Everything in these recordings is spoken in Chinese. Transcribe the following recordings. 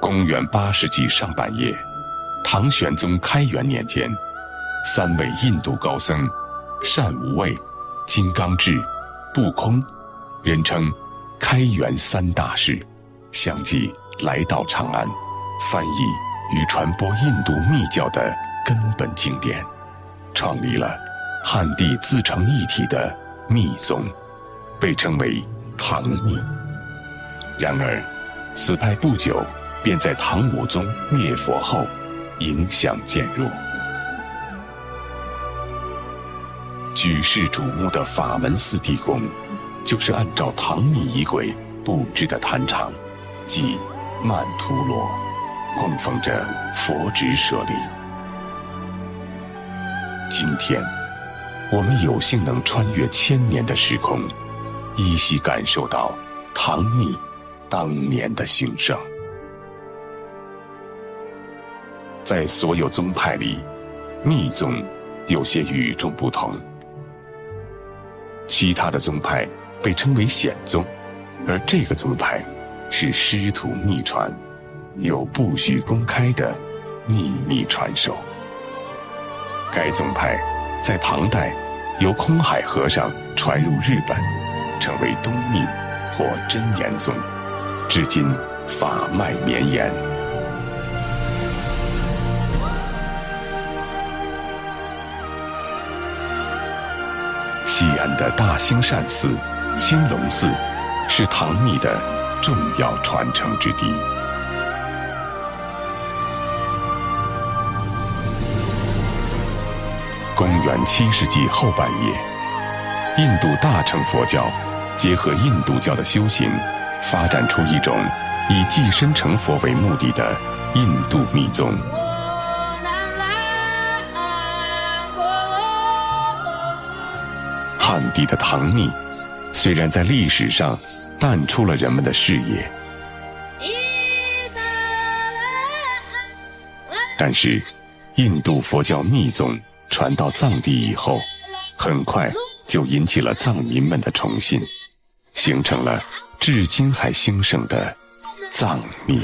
公元八世纪上半叶，唐玄宗开元年间，三位印度高僧善无畏、金刚智、不空，人称开元三大士，相继来到长安，翻译与传播印度密教的根本经典，创立了汉地自成一体的密宗，被称为唐密。然而，此派不久。便在唐武宗灭佛后，影响渐弱。举世瞩目的法门寺地宫，就是按照唐密仪轨布置的坛场，即曼荼罗，供奉着佛指舍利。今天，我们有幸能穿越千年的时空，依稀感受到唐密当年的兴盛。在所有宗派里，密宗有些与众不同。其他的宗派被称为显宗，而这个宗派是师徒秘传，有不许公开的秘密传授。该宗派在唐代由空海和尚传入日本，成为东密或真言宗，至今法脉绵延。的大兴善寺、青龙寺，是唐密的重要传承之地。公元七世纪后半叶，印度大乘佛教结合印度教的修行，发展出一种以寄身成佛为目的的印度密宗。汉地的唐密，虽然在历史上淡出了人们的视野，但是印度佛教密宗传到藏地以后，很快就引起了藏民们的崇信，形成了至今还兴盛的藏密。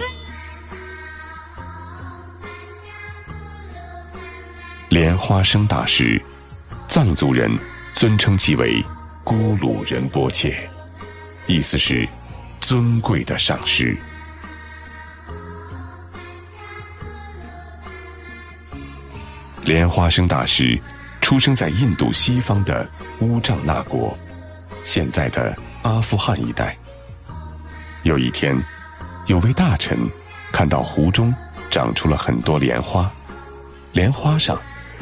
莲花生大师，藏族人。尊称其为“咕噜仁波切”，意思是“尊贵的上师”。莲花生大师出生在印度西方的乌藏那国，现在的阿富汗一带。有一天，有位大臣看到湖中长出了很多莲花，莲花上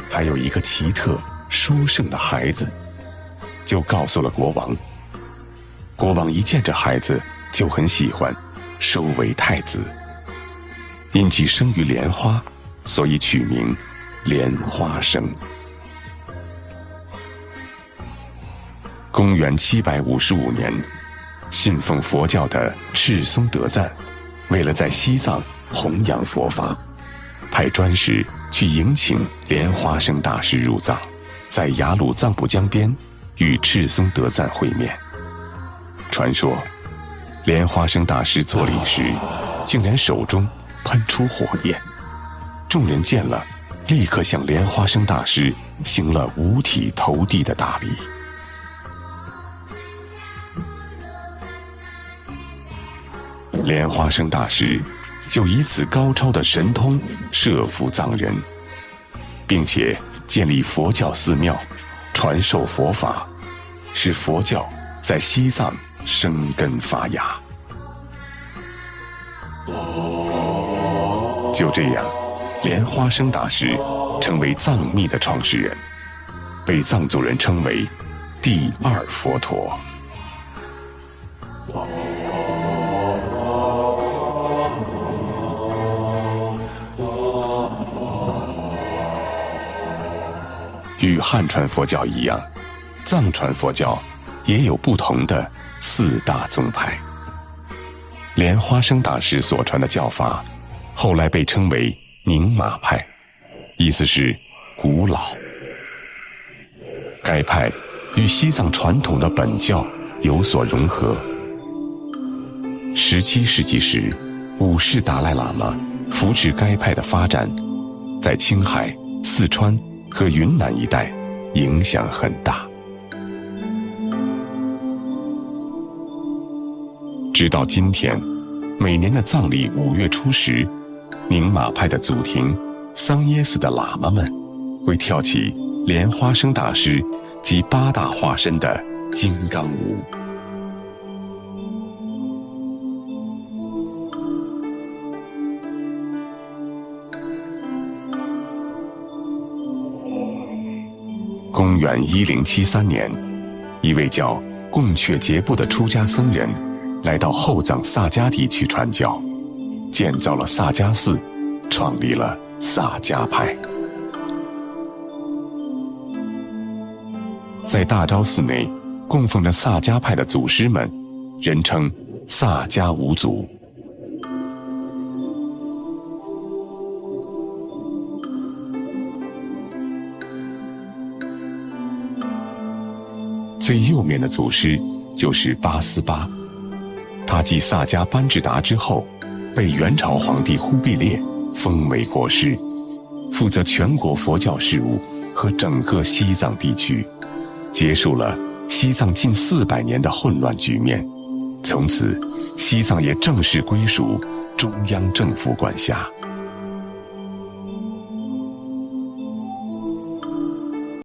还有一个奇特殊胜的孩子。就告诉了国王。国王一见这孩子就很喜欢，收为太子。因其生于莲花，所以取名莲花生。公元七百五十五年，信奉佛教的赤松德赞，为了在西藏弘扬佛法，派专使去迎请莲花生大师入藏，在雅鲁藏布江边。与赤松德赞会面。传说，莲花生大师作礼时，竟然手中喷出火焰。众人见了，立刻向莲花生大师行了五体投地的大礼。莲花生大师就以此高超的神通摄服藏人，并且建立佛教寺庙。传授佛法，使佛教在西藏生根发芽。就这样，莲花生大师成为藏密的创始人，被藏族人称为第二佛陀。与汉传佛教一样，藏传佛教也有不同的四大宗派。莲花生大师所传的教法，后来被称为宁玛派，意思是古老。该派与西藏传统的本教有所融合。十七世纪时，五世达赖喇嘛扶持该派的发展，在青海、四川。和云南一带影响很大。直到今天，每年的藏历五月初十，宁玛派的祖庭桑耶寺的喇嘛们会跳起莲花生大师及八大化身的金刚舞。公元一零七三年，一位叫贡却杰布的出家僧人来到后藏萨迦地区传教，建造了萨迦寺，创立了萨迦派。在大昭寺内供奉着萨迦派的祖师们，人称萨迦五祖。最右面的祖师就是八思巴，他继萨迦班智达之后，被元朝皇帝忽必烈封为国师，负责全国佛教事务和整个西藏地区，结束了西藏近四百年的混乱局面。从此，西藏也正式归属中央政府管辖。